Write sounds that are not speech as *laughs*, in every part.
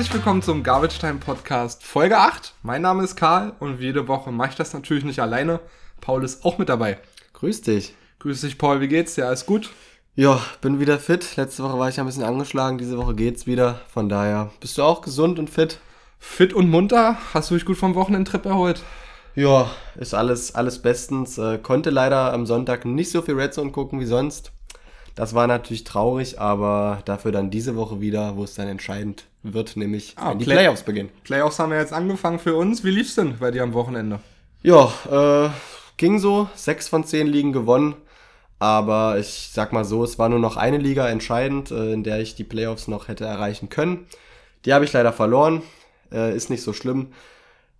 Herzlich willkommen zum Garbage Time Podcast Folge 8. Mein Name ist Karl und wie jede Woche mache ich das natürlich nicht alleine. Paul ist auch mit dabei. Grüß dich. Grüß dich, Paul. Wie geht's dir? Alles gut? Ja, bin wieder fit. Letzte Woche war ich ein bisschen angeschlagen. Diese Woche geht's wieder. Von daher bist du auch gesund und fit. Fit und munter. Hast du dich gut vom Wochenendtrip erholt? Ja, ist alles, alles bestens. Äh, konnte leider am Sonntag nicht so viel Red Zone gucken wie sonst. Das war natürlich traurig, aber dafür dann diese Woche wieder, wo es dann entscheidend wird, nämlich Ah, wenn die Play- Playoffs beginnen. Playoffs haben ja jetzt angefangen für uns. Wie lief's denn bei dir am Wochenende? Ja, äh, ging so. Sechs von zehn Ligen gewonnen. Aber ich sag mal so, es war nur noch eine Liga entscheidend, äh, in der ich die Playoffs noch hätte erreichen können. Die habe ich leider verloren. Äh, ist nicht so schlimm.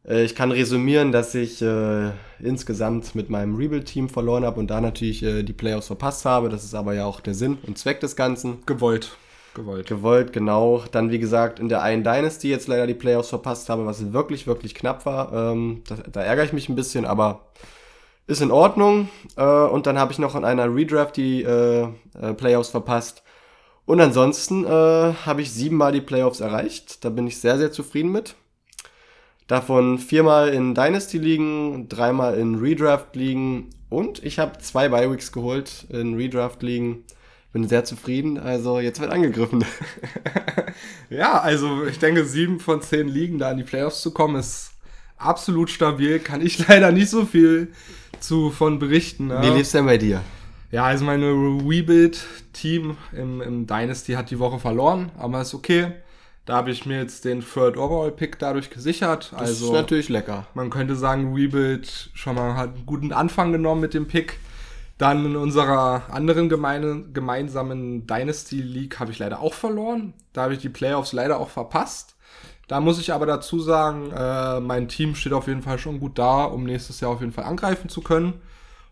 Äh, ich kann resümieren, dass ich äh, insgesamt mit meinem Rebuild-Team verloren habe und da natürlich äh, die Playoffs verpasst habe. Das ist aber ja auch der Sinn und Zweck des Ganzen. Gewollt. Gewollt. Gewollt, genau. Dann, wie gesagt, in der einen Dynasty jetzt leider die Playoffs verpasst habe, was wirklich, wirklich knapp war. Ähm, da, da ärgere ich mich ein bisschen, aber ist in Ordnung. Äh, und dann habe ich noch in einer Redraft die äh, äh, Playoffs verpasst. Und ansonsten äh, habe ich siebenmal die Playoffs erreicht. Da bin ich sehr, sehr zufrieden mit. Davon viermal in Dynasty-Ligen, dreimal in Redraft-Ligen und ich habe zwei Bi-Weeks geholt in Redraft-Ligen. Bin sehr zufrieden, also jetzt wird angegriffen. *laughs* Ja, also ich denke, sieben von zehn Ligen da in die Playoffs zu kommen, ist absolut stabil. Kann ich *laughs* leider nicht so viel zu von berichten. Wie lief's denn bei dir? Ja, also meine Rebuild-Team im, im Dynasty hat die Woche verloren, aber ist okay. Da habe ich mir jetzt den Third Overall-Pick dadurch gesichert. Das also ist natürlich lecker. man könnte sagen, Rebuild schon mal hat einen guten Anfang genommen mit dem Pick. Dann in unserer anderen gemeine, gemeinsamen Dynasty League habe ich leider auch verloren. Da habe ich die Playoffs leider auch verpasst. Da muss ich aber dazu sagen, äh, mein Team steht auf jeden Fall schon gut da, um nächstes Jahr auf jeden Fall angreifen zu können.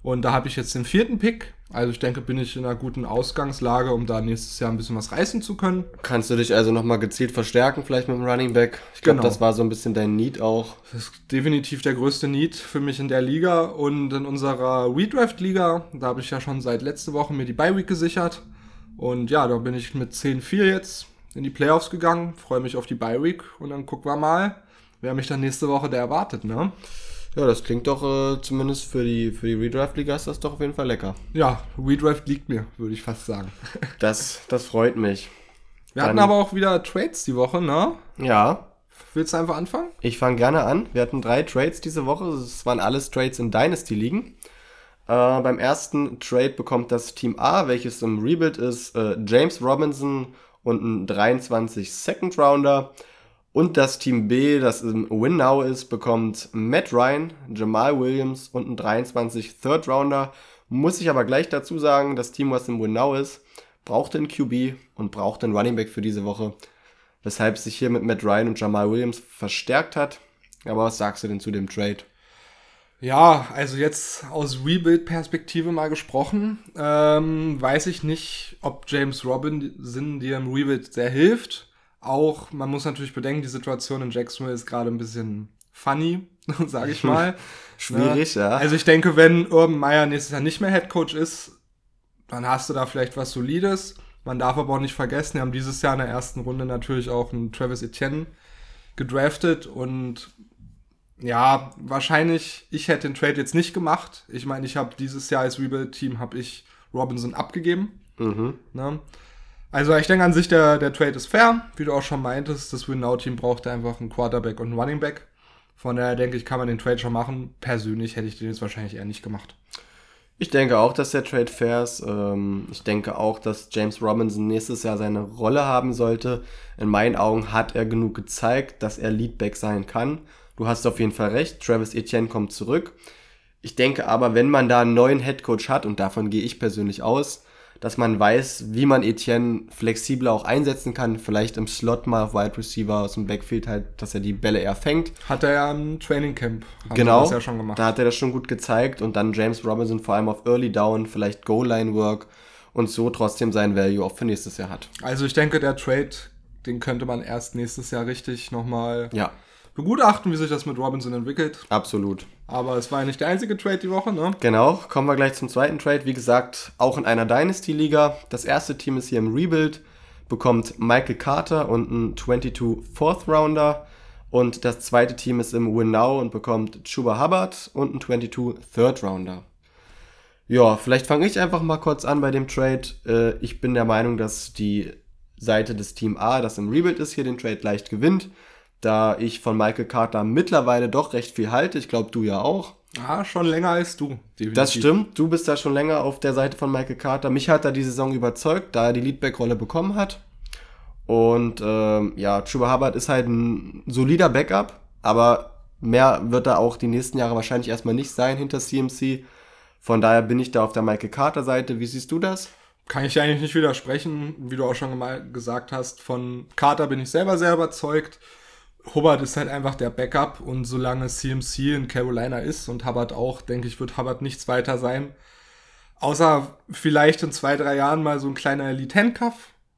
Und da habe ich jetzt den vierten Pick. Also ich denke, bin ich in einer guten Ausgangslage, um da nächstes Jahr ein bisschen was reißen zu können. Kannst du dich also nochmal gezielt verstärken, vielleicht mit dem Running Back? Ich glaube, Genau. das war so ein bisschen dein Need auch. Das ist definitiv der größte Need für mich in der Liga. Und in unserer Redraft-Liga, da habe ich ja schon seit letzte Woche mir die Bye-Week gesichert. Und ja, da bin ich mit 10-4 jetzt in die Playoffs gegangen. Freue mich auf die Bye-Week. Und dann gucken wir mal, wer mich dann nächste Woche da erwartet, ne? Ja, das klingt doch äh, zumindest für die, für die Redraft-Liga ist das doch auf jeden Fall lecker. Ja, Redraft liegt mir, würde ich fast sagen. *laughs* Das, das freut mich. Wir hatten Dann- aber auch wieder Trades die Woche, ne? Ja, Willst du einfach anfangen? Ich fange gerne an. Wir hatten drei Trades diese Woche. Es waren alles Trades in Dynasty-Ligen. Äh, beim ersten Trade bekommt das Team A, welches im Rebuild ist, äh, James Robinson und ein 23 Second Rounder. Und das Team B, das im Win Now ist, bekommt Matt Ryan, Jamal Williams und ein 23 Third Rounder. Muss ich aber gleich dazu sagen, das Team, was im Win Now ist, braucht den QB und braucht den Running Back für diese Woche weshalb sich hier mit Matt Ryan und Jamal Williams verstärkt hat. Aber was sagst du denn zu dem Trade? Ja, also jetzt aus Rebuild-Perspektive mal gesprochen, ähm, weiß ich nicht, ob James Robinson dir im Rebuild sehr hilft. Auch, man muss natürlich bedenken, die Situation in Jacksonville ist gerade ein bisschen funny, *laughs* sage ich mal. *laughs* Schwierig, ja. Also ich denke, wenn Urban Meyer nächstes Jahr nicht mehr Head Coach ist, dann hast du da vielleicht was Solides. Man darf aber auch nicht vergessen, wir haben dieses Jahr in der ersten Runde natürlich auch einen Travis Etienne gedraftet und ja, wahrscheinlich, ich hätte den Trade jetzt nicht gemacht. Ich meine, ich habe dieses Jahr als Rebuild-Team habe ich Robinson abgegeben. Mhm. Ne? Also ich denke an sich, der, der Trade ist fair. Wie du auch schon meintest, das Win-Now-Team braucht einfach einen Quarterback und einen Running Back. Von daher denke ich, kann man den Trade schon machen. Persönlich hätte ich den jetzt wahrscheinlich eher nicht gemacht. Ich denke auch, dass der Trade fair ist. Ähm, ich denke auch, dass James Robinson nächstes Jahr seine Rolle haben sollte. In meinen Augen hat er genug gezeigt, dass er Leadback sein kann. Du hast auf jeden Fall recht. Travis Etienne kommt zurück. Ich denke aber, wenn man da einen neuen Headcoach hat, und davon gehe ich persönlich aus, dass man weiß, wie man Etienne flexibler auch einsetzen kann. Vielleicht im Slot mal auf Wide Receiver aus dem Backfield halt, dass er die Bälle eher fängt. Hat er ja im Training Camp. Genau, Das ja schon gemacht. da hat er das schon gut gezeigt und dann James Robinson vor allem auf Early Down, vielleicht Goal-Line-Work und so trotzdem sein Value auch für nächstes Jahr hat. Also ich denke, der Trade, den könnte man erst nächstes Jahr richtig nochmal Ja, begutachten, wie sich das mit Robinson entwickelt. absolut. Aber es war ja nicht der einzige Trade die Woche, ne? Genau, kommen wir gleich zum zweiten Trade. Wie gesagt, auch in einer Dynasty-Liga. Das erste Team ist hier im Rebuild. bekommt Michael Carter und ein 22 Fourth Rounder. Und das zweite Team ist im Win Now und bekommt Chuba Hubbard und ein 22 Third Rounder. Ja, vielleicht fange ich einfach mal kurz an bei dem Trade. Äh, ich bin der Meinung, dass die Seite des Team A, das im Rebuild ist, hier den Trade leicht gewinnt, da ich von Michael Carter mittlerweile doch recht viel halte. Ich glaube, du ja auch. Ah, schon länger als du. Definitiv. Das stimmt. Du bist da schon länger auf der Seite von Michael Carter. Mich hat er die Saison überzeugt, da er die Leadback-Rolle bekommen hat. Und ähm, ja, Chuba Hubbard ist halt ein solider Backup, aber mehr wird er auch die nächsten Jahre wahrscheinlich erstmal nicht sein hinter CMC. Von daher bin ich da auf der Michael Carter Seite. Wie siehst du das? Kann ich eigentlich nicht widersprechen, wie du auch schon mal gesagt hast. Von Carter bin ich selber sehr überzeugt. Hubbard ist halt einfach der Backup und solange CMC in Carolina ist und Hubbard auch, denke ich, wird Hubbard nichts weiter sein. Außer vielleicht in zwei, drei Jahren mal so ein kleiner Elite-Handcuff.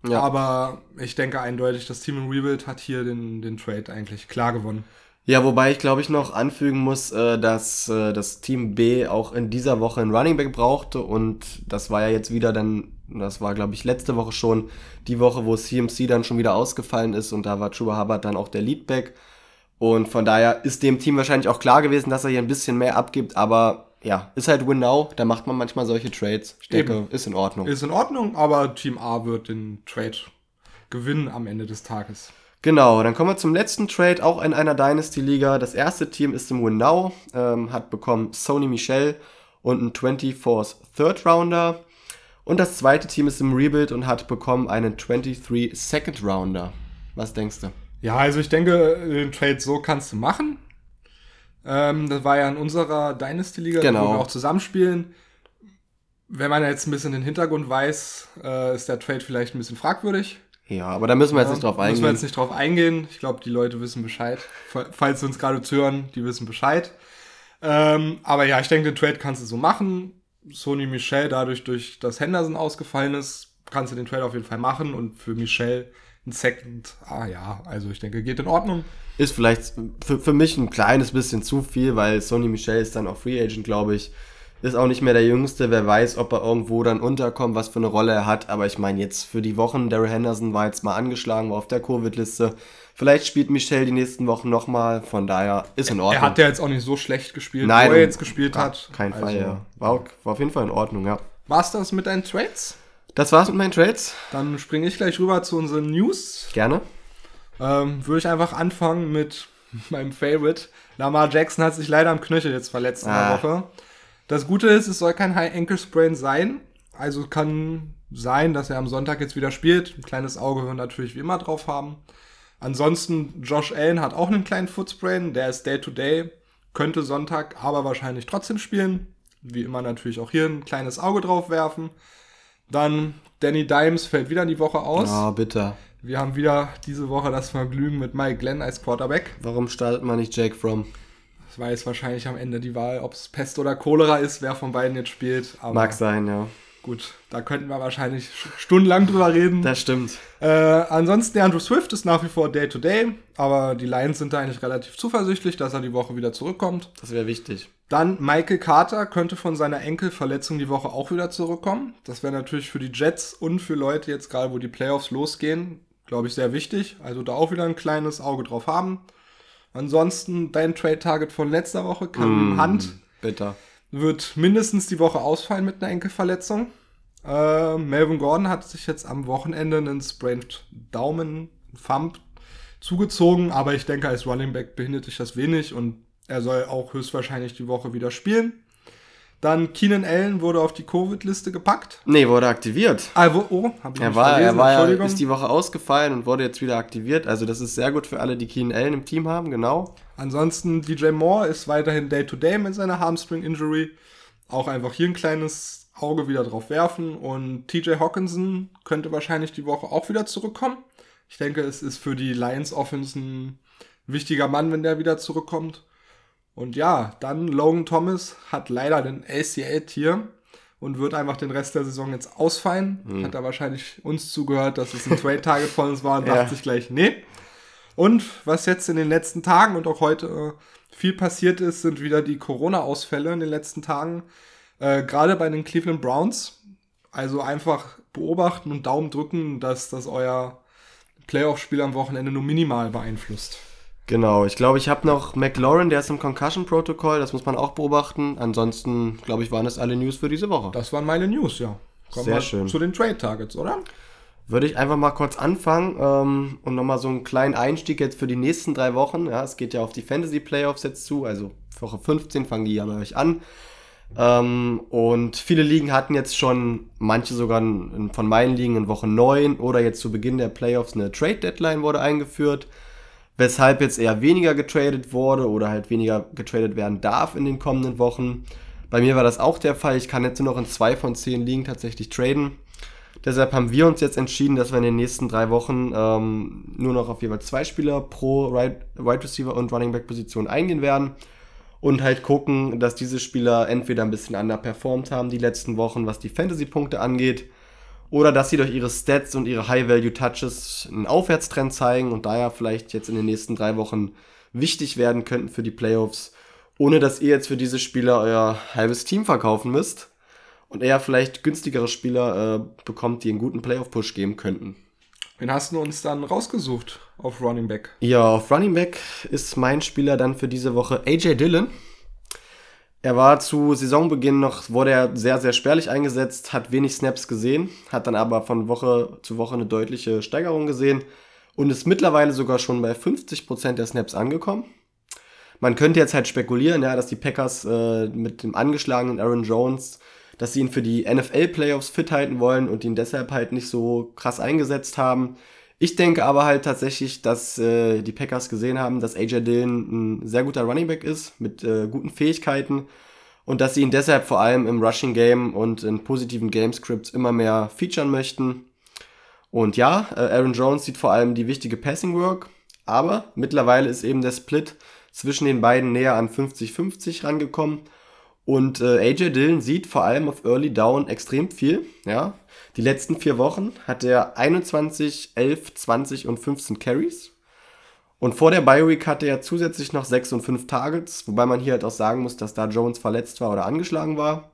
Ja. Aber ich denke eindeutig, das Team in Rebuild hat hier den, den Trade eigentlich klar gewonnen. Ja, wobei ich glaube ich noch anfügen muss, äh, dass äh, das Team B auch in dieser Woche einen Running Back brauchte und das war ja jetzt wieder dann, das war glaube ich letzte Woche schon die Woche, wo CMC dann schon wieder ausgefallen ist und da war Chuba Hubbard dann auch der Leadback und von daher ist dem Team wahrscheinlich auch klar gewesen, dass er hier ein bisschen mehr abgibt, aber ja, ist halt Win Now, da macht man manchmal solche Trades. Ich denke, Eben. ist in Ordnung. Ist in Ordnung, aber Team A wird den Trade gewinnen am Ende des Tages. Genau, dann kommen wir zum letzten Trade, auch in einer Dynasty-Liga. Das erste Team ist im Win Now, ähm, hat bekommen Sony Michel und einen 24th Third Rounder. Und das zweite Team ist im Rebuild und hat bekommen einen 23 Second Rounder. Was denkst du? Ja, also ich denke, den Trade so kannst du machen. Ähm, das war ja in unserer Dynasty-Liga, genau. wo wir auch zusammenspielen. Wenn man jetzt ein bisschen den Hintergrund weiß, äh, ist der Trade vielleicht ein bisschen fragwürdig. Ja, aber da müssen wir jetzt nicht drauf eingehen. Müssen wir jetzt nicht drauf eingehen. Ich glaube, die Leute wissen Bescheid. Falls sie uns gerade zuhören, die wissen Bescheid. Ähm, aber ja, ich denke, den Trade kannst du so machen. Sony Michel, dadurch, durch dass Henderson ausgefallen ist, kannst du den Trade auf jeden Fall machen. Und für Michel ein Second, ah ja, also ich denke, geht in Ordnung. Ist vielleicht für, für mich ein kleines bisschen zu viel, weil Sony Michel ist dann auch Free Agent, glaube ich ist auch nicht mehr der Jüngste. Wer weiß, ob er irgendwo dann unterkommt, was für eine Rolle er hat. Aber ich meine, jetzt für die Wochen, Daryl Henderson war jetzt mal angeschlagen, war auf der Covid-Liste. Vielleicht spielt Michel die nächsten Wochen nochmal. Von daher ist in Ordnung. Er hat ja jetzt auch nicht so schlecht gespielt, Nein, wo er jetzt gespielt hat. Kein Fall, also, ja. War, war auf jeden Fall in Ordnung, ja. War's das mit deinen Trades? Das war's mit meinen Trades. Dann springe ich gleich rüber zu unseren News. Gerne. Ähm, Würde ich einfach anfangen mit *laughs* meinem Favorite. Lamar Jackson hat sich leider am Knöchel jetzt verletzt in ah. der Woche. Das Gute ist, es soll kein High Ankle Sprain sein. Also kann sein, dass er am Sonntag jetzt wieder spielt. Ein kleines Auge wir natürlich wie immer drauf haben. Ansonsten, Josh Allen hat auch einen kleinen Footsprain. Der ist Day-to-Day. -Day, könnte Sonntag aber wahrscheinlich trotzdem spielen. Wie immer natürlich auch hier ein kleines Auge drauf werfen. Dann Danny Dimes fällt wieder in die Woche aus. Ah, oh, bitter. Wir haben wieder diese Woche das Vergnügen mit Mike Glenn als Quarterback. Warum startet man nicht Jake Fromm? Das war jetzt wahrscheinlich am Ende die Wahl, ob es Pest oder Cholera ist, wer von beiden jetzt spielt. Mag sein, ja. Gut, da könnten wir wahrscheinlich stundenlang drüber reden. Das stimmt. Äh, ansonsten, der Andrew Swift ist nach wie vor Day-to-Day, -Day, aber die Lions sind da eigentlich relativ zuversichtlich, dass er die Woche wieder zurückkommt. Das wäre wichtig. Dann Michael Carter könnte von seiner Enkelverletzung die Woche auch wieder zurückkommen. Das wäre natürlich für die Jets und für Leute jetzt gerade, wo die Playoffs losgehen, glaube ich, sehr wichtig. Also da auch wieder ein kleines Auge drauf haben. Ansonsten dein Trade-Target von letzter Woche, Karim mm, Hunt. Bitter. Wird mindestens die Woche ausfallen mit einer Enkelverletzung. Äh, Melvin Gordon hat sich jetzt am Wochenende einen Sprained Daumen, Thumb zugezogen, aber ich denke, als Running Back behindert sich das wenig und er soll auch höchstwahrscheinlich die Woche wieder spielen. Dann Keenan Allen wurde auf die Covid-Liste gepackt. Nee, wurde aktiviert. Ah, wo, oh, hab ich er war, verlesen, er war ja, ist die Woche ausgefallen und wurde jetzt wieder aktiviert. Also das ist sehr gut für alle, die Keenan Allen im Team haben, genau. Ansonsten DJ Moore ist weiterhin Day-to-Day -Day mit seiner Hamstring-Injury. Auch einfach hier ein kleines Auge wieder drauf werfen. Und TJ Hawkinson könnte wahrscheinlich die Woche auch wieder zurückkommen. Ich denke, es ist für die Lions Offense ein wichtiger Mann, wenn der wieder zurückkommt. Und ja, dann Logan Thomas hat leider den ACL-Tier und wird einfach den Rest der Saison jetzt ausfallen. Mhm. Hat er wahrscheinlich uns zugehört, dass es ein Trade-Target von uns war und *laughs* ja. dachte sich gleich, nee. Und was jetzt in den letzten Tagen und auch heute äh, viel passiert ist, sind wieder die Corona-Ausfälle in den letzten Tagen. Äh, Gerade bei den Cleveland Browns. Also einfach beobachten und Daumen drücken, dass das euer Playoff-Spiel am Wochenende nur minimal beeinflusst. Genau, ich glaube, ich habe noch McLaurin, der ist im Concussion-Protokoll, das muss man auch beobachten. Ansonsten, glaube ich, waren das alle News für diese Woche. Das waren meine News, ja. Kommen Sehr schön. Zu den Trade-Targets, oder? Würde ich einfach mal kurz anfangen ähm, und nochmal so einen kleinen Einstieg jetzt für die nächsten drei Wochen. Ja, es geht ja auf die Fantasy-Playoffs jetzt zu, also Woche 15 fangen die ja bei euch an. Ähm, und viele Ligen hatten jetzt schon, manche sogar von meinen Ligen in Woche 9 oder jetzt zu Beginn der Playoffs eine Trade-Deadline wurde eingeführt weshalb jetzt eher weniger getradet wurde oder halt weniger getradet werden darf in den kommenden Wochen. Bei mir war das auch der Fall. Ich kann jetzt nur noch in zwei von zehn Ligen tatsächlich traden. Deshalb haben wir uns jetzt entschieden, dass wir in den nächsten drei Wochen ähm, nur noch auf jeweils zwei Spieler pro Wide Receiver und Running Back Position eingehen werden und halt gucken, dass diese Spieler entweder ein bisschen underperformed haben die letzten Wochen, was die Fantasy-Punkte angeht, oder dass sie durch ihre Stats und ihre High-Value-Touches einen Aufwärtstrend zeigen und daher vielleicht jetzt in den nächsten drei Wochen wichtig werden könnten für die Playoffs, ohne dass ihr jetzt für diese Spieler euer halbes Team verkaufen müsst und eher vielleicht günstigere Spieler äh, bekommt, die einen guten Playoff-Push geben könnten. Wen hast du uns dann rausgesucht auf Running Back? Ja, auf Running Back ist mein Spieler dann für diese Woche AJ Dillon. Er war zu Saisonbeginn noch, wurde er sehr, sehr spärlich eingesetzt, hat wenig Snaps gesehen, hat dann aber von Woche zu Woche eine deutliche Steigerung gesehen und ist mittlerweile sogar schon bei 50% der Snaps angekommen. Man könnte jetzt halt spekulieren, ja, dass die Packers äh, mit dem angeschlagenen Aaron Jones, dass sie ihn für die NFL-Playoffs fit halten wollen und ihn deshalb halt nicht so krass eingesetzt haben. Ich denke aber halt tatsächlich, dass äh, die Packers gesehen haben, dass AJ Dillon ein sehr guter Running Back ist mit äh, guten Fähigkeiten und dass sie ihn deshalb vor allem im Rushing Game und in positiven Game Scripts immer mehr featuren möchten. Und ja, äh, Aaron Jones sieht vor allem die wichtige Passing Work, aber mittlerweile ist eben der Split zwischen den beiden näher an 50-50 rangekommen. Und äh, AJ Dillon sieht vor allem auf Early Down extrem viel. Ja, die letzten vier Wochen hat er 21, 11, 20 und 15 Carries. Und vor der Bye Week hatte er zusätzlich noch 6 und 5 Targets, wobei man hier halt auch sagen muss, dass da Jones verletzt war oder angeschlagen war.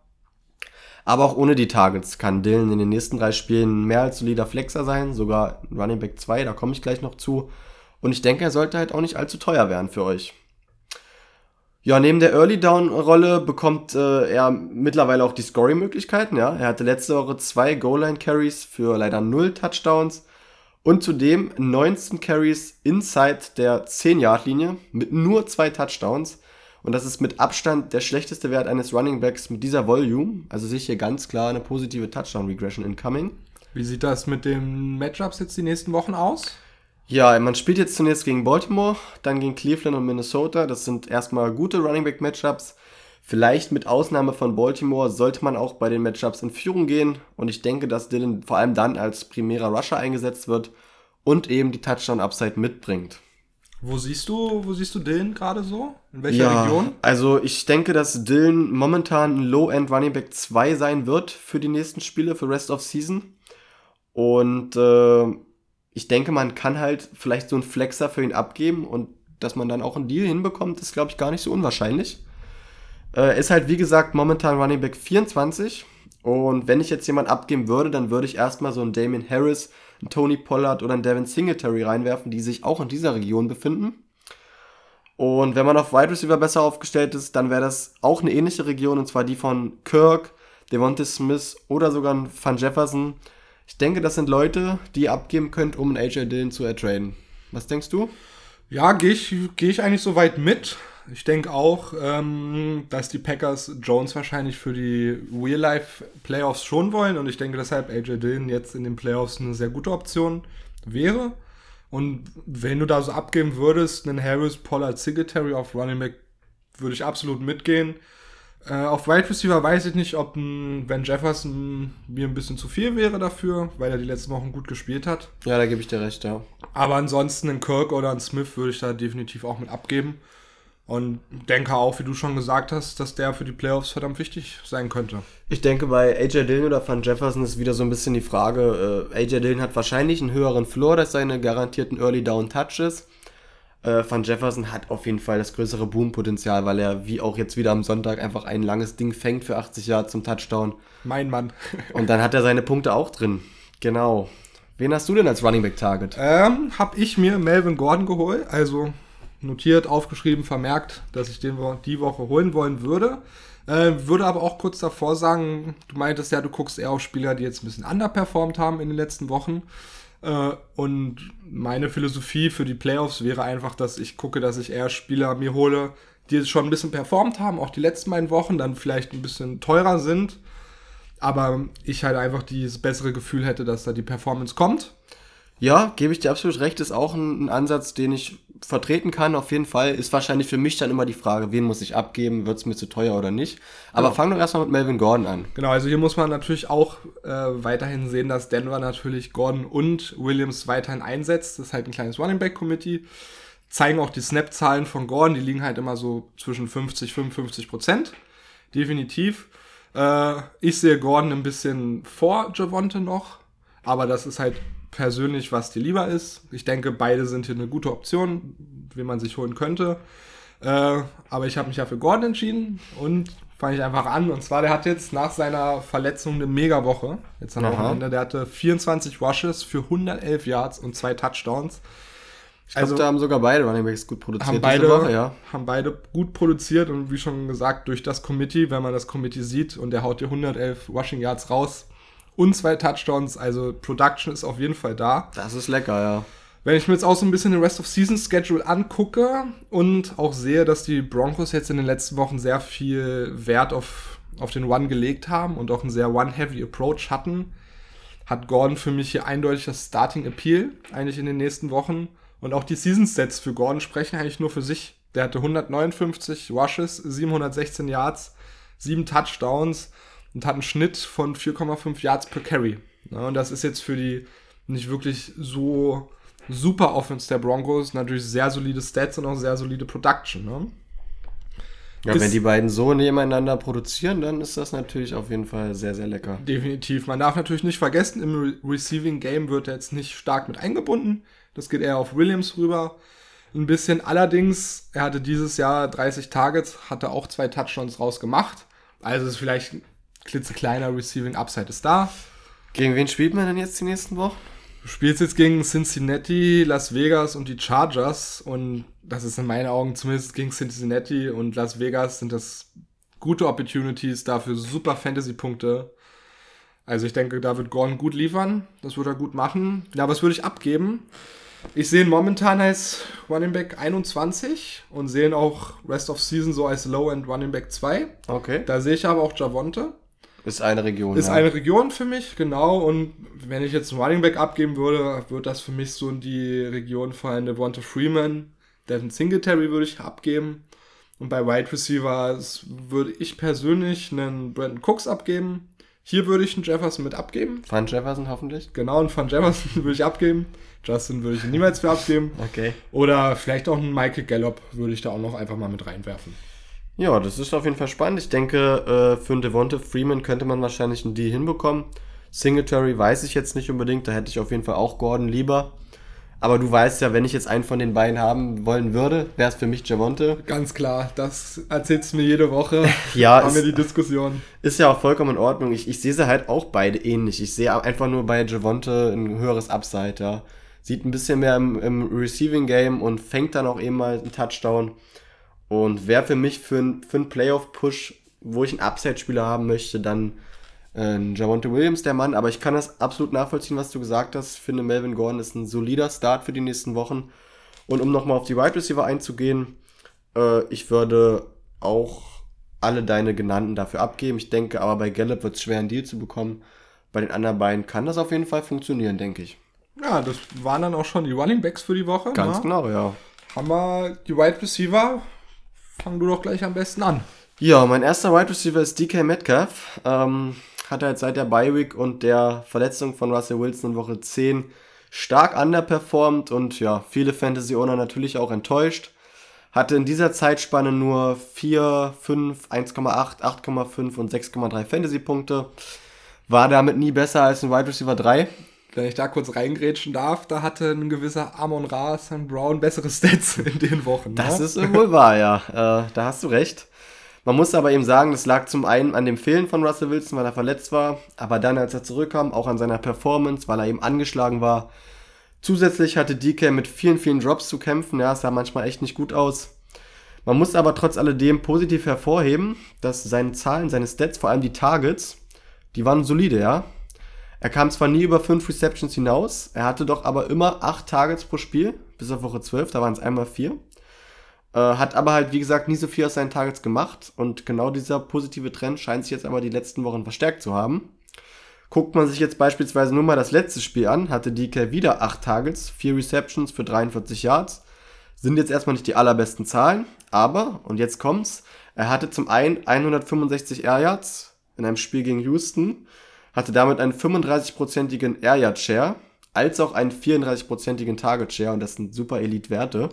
Aber auch ohne die Targets kann Dylan in den nächsten drei Spielen mehr als solider Flexer sein, sogar Running Back 2, da komme ich gleich noch zu. Und ich denke, er sollte halt auch nicht allzu teuer werden für euch. Ja, neben der Early Down Rolle bekommt äh, er mittlerweile auch die Scoring Möglichkeiten, ja. Er hatte letzte Woche zwei Goal Line Carries für leider null Touchdowns und zudem 19 Carries inside der 10 Yard Linie mit nur zwei Touchdowns und das ist mit Abstand der schlechteste Wert eines Running Backs mit dieser Volume, also sehe ich hier ganz klar eine positive Touchdown Regression incoming. Wie sieht das mit den Matchups jetzt die nächsten Wochen aus? Ja, man spielt jetzt zunächst gegen Baltimore, dann gegen Cleveland und Minnesota. Das sind erstmal gute Running Back Matchups. Vielleicht mit Ausnahme von Baltimore sollte man auch bei den Matchups in Führung gehen. Und ich denke, dass Dylan vor allem dann als primärer Rusher eingesetzt wird und eben die Touchdown-Upside mitbringt. Wo siehst du, wo siehst du Dylan gerade so? In welcher ja, Region? Also ich denke, dass Dylan momentan ein Low-End Running Back 2 sein wird für die nächsten Spiele, für Rest of Season. Und äh, ich denke, man kann halt vielleicht so einen Flexer für ihn abgeben und dass man dann auch einen Deal hinbekommt, ist, glaube ich, gar nicht so unwahrscheinlich. Äh, ist halt, wie gesagt, momentan Running Back 24. Und wenn ich jetzt jemanden abgeben würde, dann würde ich erstmal so einen Damien Harris, einen Tony Pollard oder einen Devin Singletary reinwerfen, die sich auch in dieser Region befinden. Und wenn man auf Wide Receiver besser aufgestellt ist, dann wäre das auch eine ähnliche Region, und zwar die von Kirk, Devontae Smith oder sogar Van Jefferson. Ich denke, das sind Leute, die ihr abgeben könnt, um einen AJ Dillon zu ertraden. Was denkst du? Ja, gehe ich, geh ich eigentlich so weit mit. Ich denke auch, ähm, dass die Packers Jones wahrscheinlich für die Real-Life-Playoffs schon wollen. Und ich denke deshalb, AJ Dillon jetzt in den Playoffs eine sehr gute Option wäre. Und wenn du da so abgeben würdest, einen Harris, Pollard, Singletary auf Running Back, würde ich absolut mitgehen. Äh, auf Wide Receiver weiß ich nicht, ob ein Van Jefferson mir ein bisschen zu viel wäre dafür, weil er die letzten Wochen gut gespielt hat. Ja, da gebe ich dir recht, ja. Aber ansonsten einen Kirk oder einen Smith würde ich da definitiv auch mit abgeben. Und denke auch, wie du schon gesagt hast, dass der für die Playoffs verdammt wichtig sein könnte. Ich denke, bei AJ Dillon oder Van Jefferson ist wieder so ein bisschen die Frage, äh, AJ Dillon hat wahrscheinlich einen höheren Floor, dass seine garantierten Early Down Touches. Äh, Van Jefferson hat auf jeden Fall das größere Boom-Potenzial, weil er wie auch jetzt wieder am Sonntag einfach ein langes Ding fängt für 80 Jahre zum Touchdown. Mein Mann. Und dann hat er seine Punkte auch drin. Genau. Wen hast du denn als Running Back Target? Ähm, hab ich mir Melvin Gordon geholt, also notiert, aufgeschrieben, vermerkt, dass ich den die Woche holen wollen würde. Äh, würde aber auch kurz davor sagen, du meintest ja, du guckst eher auf Spieler, die jetzt ein bisschen underperformed haben in den letzten Wochen. Äh, und meine Philosophie für die Playoffs wäre einfach, dass ich gucke, dass ich eher Spieler mir hole, die schon ein bisschen performt haben, auch die letzten beiden Wochen, dann vielleicht ein bisschen teurer sind. Aber ich halt einfach dieses bessere Gefühl hätte, dass da die Performance kommt. Ja, gebe ich dir absolut recht, ist auch ein, ein, Ansatz, den ich vertreten kann, auf jeden Fall. Ist wahrscheinlich für mich dann immer die Frage, wen muss ich abgeben, wird es mir zu teuer oder nicht. Aber genau. fang doch erstmal mit Melvin Gordon an. Genau, also hier muss man natürlich auch äh, weiterhin sehen, dass Denver natürlich Gordon und Williams weiterhin einsetzt. Das ist halt ein kleines Running Back Committee. Zeigen auch die Snap-Zahlen von Gordon, die liegen halt immer so zwischen 50 55 Prozent. Definitiv. Äh, ich sehe Gordon ein bisschen vor Javonte noch, aber das ist halt persönlich, was dir lieber ist. Ich denke, beide sind hier eine gute Option, wie man sich holen könnte. Äh, aber ich habe mich ja für Gordon entschieden und fange ich einfach an. Und zwar, der hat jetzt nach seiner Verletzung eine Mega-Woche. Jetzt am Wochenende. Der hatte 24 Rushes für 111 Yards und zwei Touchdowns. Ich glaube, also, da haben sogar beide Running Backs gut produziert. Haben beide, Woche, ja. haben beide gut produziert und wie schon gesagt, durch das Committee, wenn man das Committee sieht und der haut dir 111 Rushing Yards raus, und zwei Touchdowns. Also Production ist auf jeden Fall da. Das ist lecker, ja. Wenn ich mir jetzt auch so ein bisschen den Rest of Season Schedule angucke und auch sehe, dass die Broncos jetzt in den letzten Wochen sehr viel Wert auf, auf den One gelegt haben und auch einen sehr One-Heavy Approach hatten, hat Gordon für mich hier eindeutig das Starting Appeal eigentlich in den nächsten Wochen. Und auch die Season Stats für Gordon sprechen eigentlich nur für sich. Der hatte 159 Rushes, 716 Yards, 7 Touchdowns und hat einen Schnitt von 4,5 Yards per Carry. Ja, und das ist jetzt für die nicht wirklich so super Offense der Broncos natürlich sehr solide Stats und auch sehr solide Production. Ne? Ja, ist, wenn die beiden so nebeneinander produzieren, dann ist das natürlich auf jeden Fall sehr, sehr lecker. Definitiv. Man darf natürlich nicht vergessen, im Re Receiving Game wird er jetzt nicht stark mit eingebunden. Das geht eher auf Williams rüber. Ein bisschen. Allerdings, er hatte dieses Jahr 30 Targets, hatte auch zwei Touchdowns rausgemacht. Also ist vielleicht klitzekleiner Receiving Upside ist da. Gegen wen spielt man denn jetzt die nächsten Wochen? Du spielst jetzt gegen Cincinnati, Las Vegas und die Chargers und das ist in meinen Augen zumindest gegen Cincinnati und Las Vegas sind das gute Opportunities dafür super Fantasy-Punkte. Also ich denke, da wird Gordon gut liefern, das wird er gut machen. Ja, was würde ich abgeben? Ich sehe ihn momentan als Running Back 21 und sehe ihn auch Rest of Season so als Low-End Running Back 2. Okay. Da sehe ich aber auch Javonte. Ist eine Region. Ist ja. eine Region für mich, genau. Und wenn ich jetzt einen Running Back abgeben würde, wird das für mich so in die Region fallen. Devonta Freeman, Devin Singletary würde ich abgeben. Und bei Wide Receivers würde ich persönlich einen Brandon Cooks abgeben. Hier würde ich einen Jefferson mit abgeben. Van Jefferson hoffentlich. Genau, einen Van Jefferson *laughs* würde ich abgeben. Justin würde ich niemals für abgeben. Okay. Oder vielleicht auch einen Michael Gallup würde ich da auch noch einfach mal mit reinwerfen. Ja, das ist auf jeden Fall spannend. Ich denke, äh, für einen Devonta Freeman könnte man wahrscheinlich einen Deal hinbekommen. Singletary weiß ich jetzt nicht unbedingt, da hätte ich auf jeden Fall auch Gordon lieber. Aber du weißt ja, wenn ich jetzt einen von den beiden haben wollen würde, wäre es für mich Javonte. Ganz klar, das erzählst du mir jede Woche. *laughs* ja, haben wir die Diskussion. Ist ja auch vollkommen in Ordnung. Ich, ich sehe sie halt auch beide ähnlich. Ich sehe einfach nur bei Javonte ein höheres Upside, ja. Sieht ein bisschen mehr im, im Receiving Game und fängt dann auch eben mal einen Touchdown. Und wäre für mich für, ein, für einen Playoff-Push, wo ich einen Upside-Spieler haben möchte, dann äh, Javonte Williams der Mann. Aber ich kann das absolut nachvollziehen, was du gesagt hast. Ich finde, Melvin Gordon ist ein solider Start für die nächsten Wochen. Und um nochmal auf die Wide Receiver einzugehen, äh, ich würde auch alle deine genannten dafür abgeben. Ich denke aber bei Gallup wird es schwer, einen Deal zu bekommen. Bei den anderen beiden kann das auf jeden Fall funktionieren, denke ich. Ja, das waren dann auch schon die Running Backs für die Woche. Ganz? Ne? genau, ja. Haben wir die Wide Receiver fang du doch gleich am besten an. Ja, mein erster Wide Receiver ist DK Metcalf. Ähm, hat jetzt seit der Bye Week und der Verletzung von Russell Wilson in Woche 10 stark underperformed und ja, viele Fantasy-Owner natürlich auch enttäuscht. Hatte in dieser Zeitspanne nur 4, 5, 1,8, 8,5 und 6,3 Fantasy-Punkte. War damit nie besser als ein Wide Receiver 3. wenn ich da kurz reingrätschen darf, da hatte ein gewisser Amon Ra St. Brown bessere Stats *laughs* in den Wochen. Das ne? ist wohl wahr, ja. Äh, da hast du recht. Man muss aber eben sagen, das lag zum einen an dem Fehlen von Russell Wilson, weil er verletzt war, aber dann, als er zurückkam, auch an seiner Performance, weil er eben angeschlagen war. Zusätzlich hatte DK mit vielen, vielen Drops zu kämpfen. Ja, es sah manchmal echt nicht gut aus. Man muss aber trotz alledem positiv hervorheben, dass seine Zahlen, seine Stats, vor allem die Targets, die waren solide, ja. Er kam zwar nie über 5 Receptions hinaus, er hatte doch aber immer 8 Targets pro Spiel, bis auf Woche 12, da waren es einmal 4. Äh, hat aber halt, wie gesagt, nie so viel aus seinen Targets gemacht und genau dieser positive Trend scheint sich jetzt aber die letzten Wochen verstärkt zu haben. Guckt man sich jetzt beispielsweise nur mal das letzte Spiel an, hatte DK wieder 8 Targets, 4 Receptions für 43 Yards. Sind jetzt erstmal nicht die allerbesten Zahlen, aber, und jetzt kommt's, er hatte zum einen 165 Air Yards in einem Spiel gegen Houston, hatte damit einen 35-prozentigen Air Yard Share, als auch einen 34-prozentigen Target Share und das sind super Elite-Werte.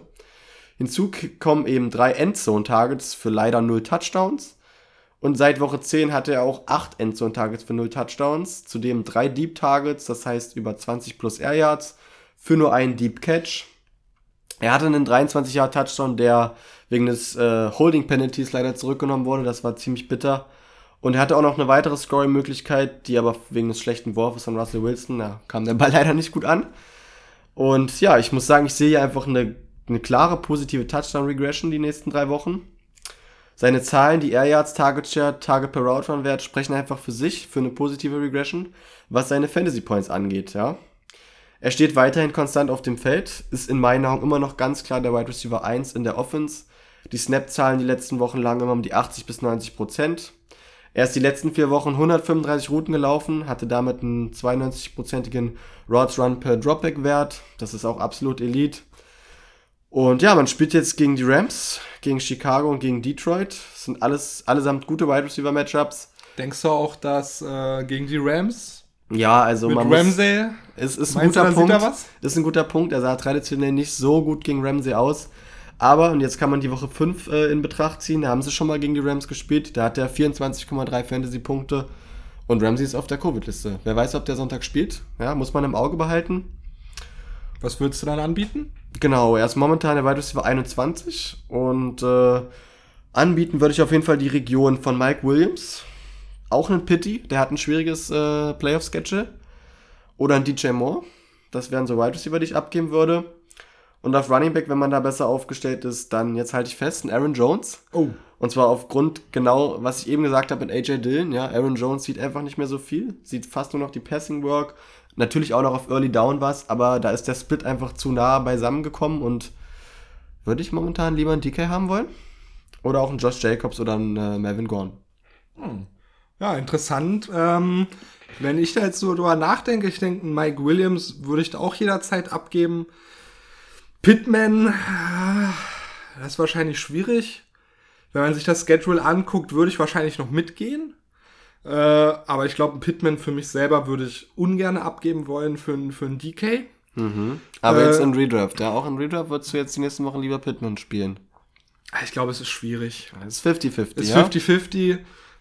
Hinzu kommen eben drei Endzone-Targets für leider null Touchdowns. Und seit Woche 10 hatte er auch 8 Endzone-Targets für 0 Touchdowns, zudem 3 Deep Targets, das heißt über 20 plus Air Yards, für nur einen Deep Catch. Er hatte einen 23 Yard Touchdown, der wegen des äh, Holding Penalties leider zurückgenommen wurde. Das war ziemlich bitter. Und er hatte auch noch eine weitere Scoring-Möglichkeit, die aber wegen des schlechten Wurfes von Russell Wilson, da kam der Ball *laughs* leider nicht gut an. Und ja, ich muss sagen, ich sehe hier einfach eine, eine klare positive Touchdown-Regression die nächsten drei Wochen. Seine Zahlen, die Air Yards, Target Share, Target per Route Run Wert sprechen einfach für sich, für eine positive Regression, was seine Fantasy Points angeht, ja. Er steht weiterhin konstant auf dem Feld, ist in meinen Augen immer noch ganz klar der Wide Receiver 1 in der Offense. Die Snap-Zahlen die letzten Wochen lagen immer um die 80 bis 90 Prozent. Er ist die letzten vier Wochen 135 Routen gelaufen, hatte damit einen 92-prozentigen Routes Run per Dropback-Wert. Das ist auch absolut Elite. Und ja, man spielt jetzt gegen die Rams, gegen Chicago und gegen Detroit. Das sind alles allesamt gute Wide Receiver Matchups. Denkst du auch, dass äh, gegen die Rams Ja, also mit man muss, Ramsey es ist ein Meinst du, guter Punkt. Ist ein guter Punkt. Er sah traditionell nicht so gut gegen Ramsey aus. Aber, und jetzt kann man die Woche 5 äh, in Betracht ziehen, da haben sie schon mal gegen die Rams gespielt. Da hat er 24,3 Fantasy-Punkte und Ramsey ist auf der Covid-Liste. Wer weiß, ob der Sonntag spielt. Ja, muss man im Auge behalten. Was würdest du dann anbieten? Genau, er ist momentan der Wide Receiver 21 und äh, anbieten würde ich auf jeden Fall die Region von Mike Williams. Auch einen Pity, der hat ein schwieriges äh, Playoff-Schedule. Oder ein DJ Moore. Das wären so Wide Receiver, die ich abgeben würde. Und auf Running Back, wenn man da besser aufgestellt ist, dann jetzt halte ich fest, ein Aaron Jones. Oh. Und zwar aufgrund genau, was ich eben gesagt habe mit AJ Dillon. Ja, Aaron Jones sieht einfach nicht mehr so viel. Sieht fast nur noch die Passing Work. Natürlich auch noch auf Early Down was, aber da ist der Split einfach zu nah beisammengekommen und würde ich momentan lieber einen DK haben wollen. Oder auch einen Josh Jacobs oder einen äh, Melvin Gorn. Ja, interessant. Ähm, wenn ich da jetzt so drüber nachdenke, ich denke, einen Mike Williams würde ich da auch jederzeit abgeben. Pittman, ah, das ist wahrscheinlich schwierig. Wenn man sich das Schedule anguckt, würde ich wahrscheinlich noch mitgehen. Äh, aber ich glaube, einen Pittman für mich selber würde ich ungern abgeben wollen für, einen- für einen DK. Aber Äh, jetzt in Redraft. Ja, auch in Redraft würdest du jetzt die nächsten Wochen lieber Pittman spielen. Ah, Ich glaube, es ist schwierig. Das ist 50-50, Ist ja? 50-50.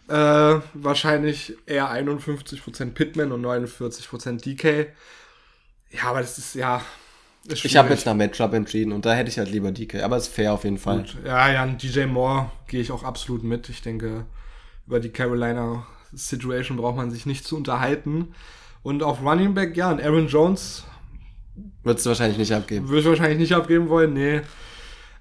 Äh, wahrscheinlich eher 51% Pittman und 49% DK. Ja, aber das ist ja. Ich habe jetzt nach Matchup entschieden und da hätte ich halt lieber DK. Aber ist fair auf jeden Fall. Gut. Ja, ja, ein DJ Moore gehe ich auch absolut mit. Ich denke, über die Carolina Situation braucht man sich nicht zu unterhalten. Und auf Running Back, ja, und Aaron Jones Würdest du wahrscheinlich nicht abgeben. würde ich wahrscheinlich nicht abgeben wollen, nee.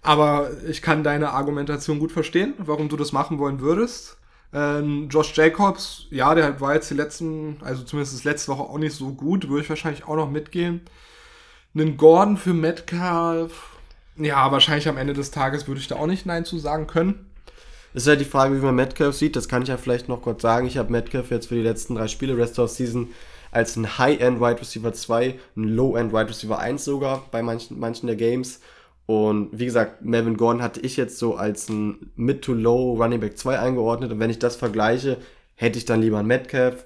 Aber ich kann deine Argumentation gut verstehen, warum du das machen wollen würdest. Ähm, Josh Jacobs, ja, der war jetzt die letzten, also zumindest das letzte Woche auch nicht so gut, würde ich wahrscheinlich auch noch mitgehen. Einen Gordon für Metcalf, ja, wahrscheinlich am Ende des Tages würde ich da auch nicht Nein zu sagen können. Ist halt die Frage, wie man Metcalf sieht. Das kann ich ja vielleicht noch kurz sagen. Ich habe Metcalf jetzt für die letzten drei Spiele, Rest of Season, als ein High-End Wide Receiver 2, ein Low-End Wide Receiver 1 sogar bei manchen, manchen der Games. Und wie gesagt, Melvin Gordon hatte ich jetzt so als ein Mid to Low Running Back 2 eingeordnet. Und wenn ich das vergleiche, hätte ich dann lieber einen Metcalf.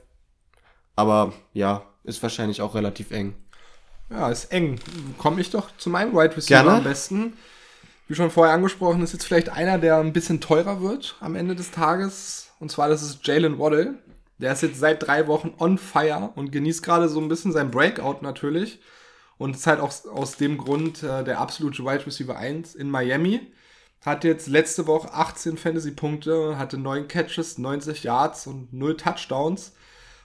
Aber ja, ist wahrscheinlich auch relativ eng. Ja, ist eng. Komme ich doch zu meinem Wide Receiver Gerne. am besten. Wie schon vorher angesprochen, ist jetzt vielleicht einer, der ein bisschen teurer wird am Ende des Tages. Und zwar, das ist Jalen Waddle. Der ist jetzt seit drei Wochen on fire und genießt gerade so ein bisschen sein Breakout natürlich. Und ist halt auch aus dem Grund äh, der absolute Wide Receiver 1 in Miami. Hat jetzt letzte Woche 18 Fantasy-Punkte, hatte 9 Catches, 90 Yards und 0 Touchdowns.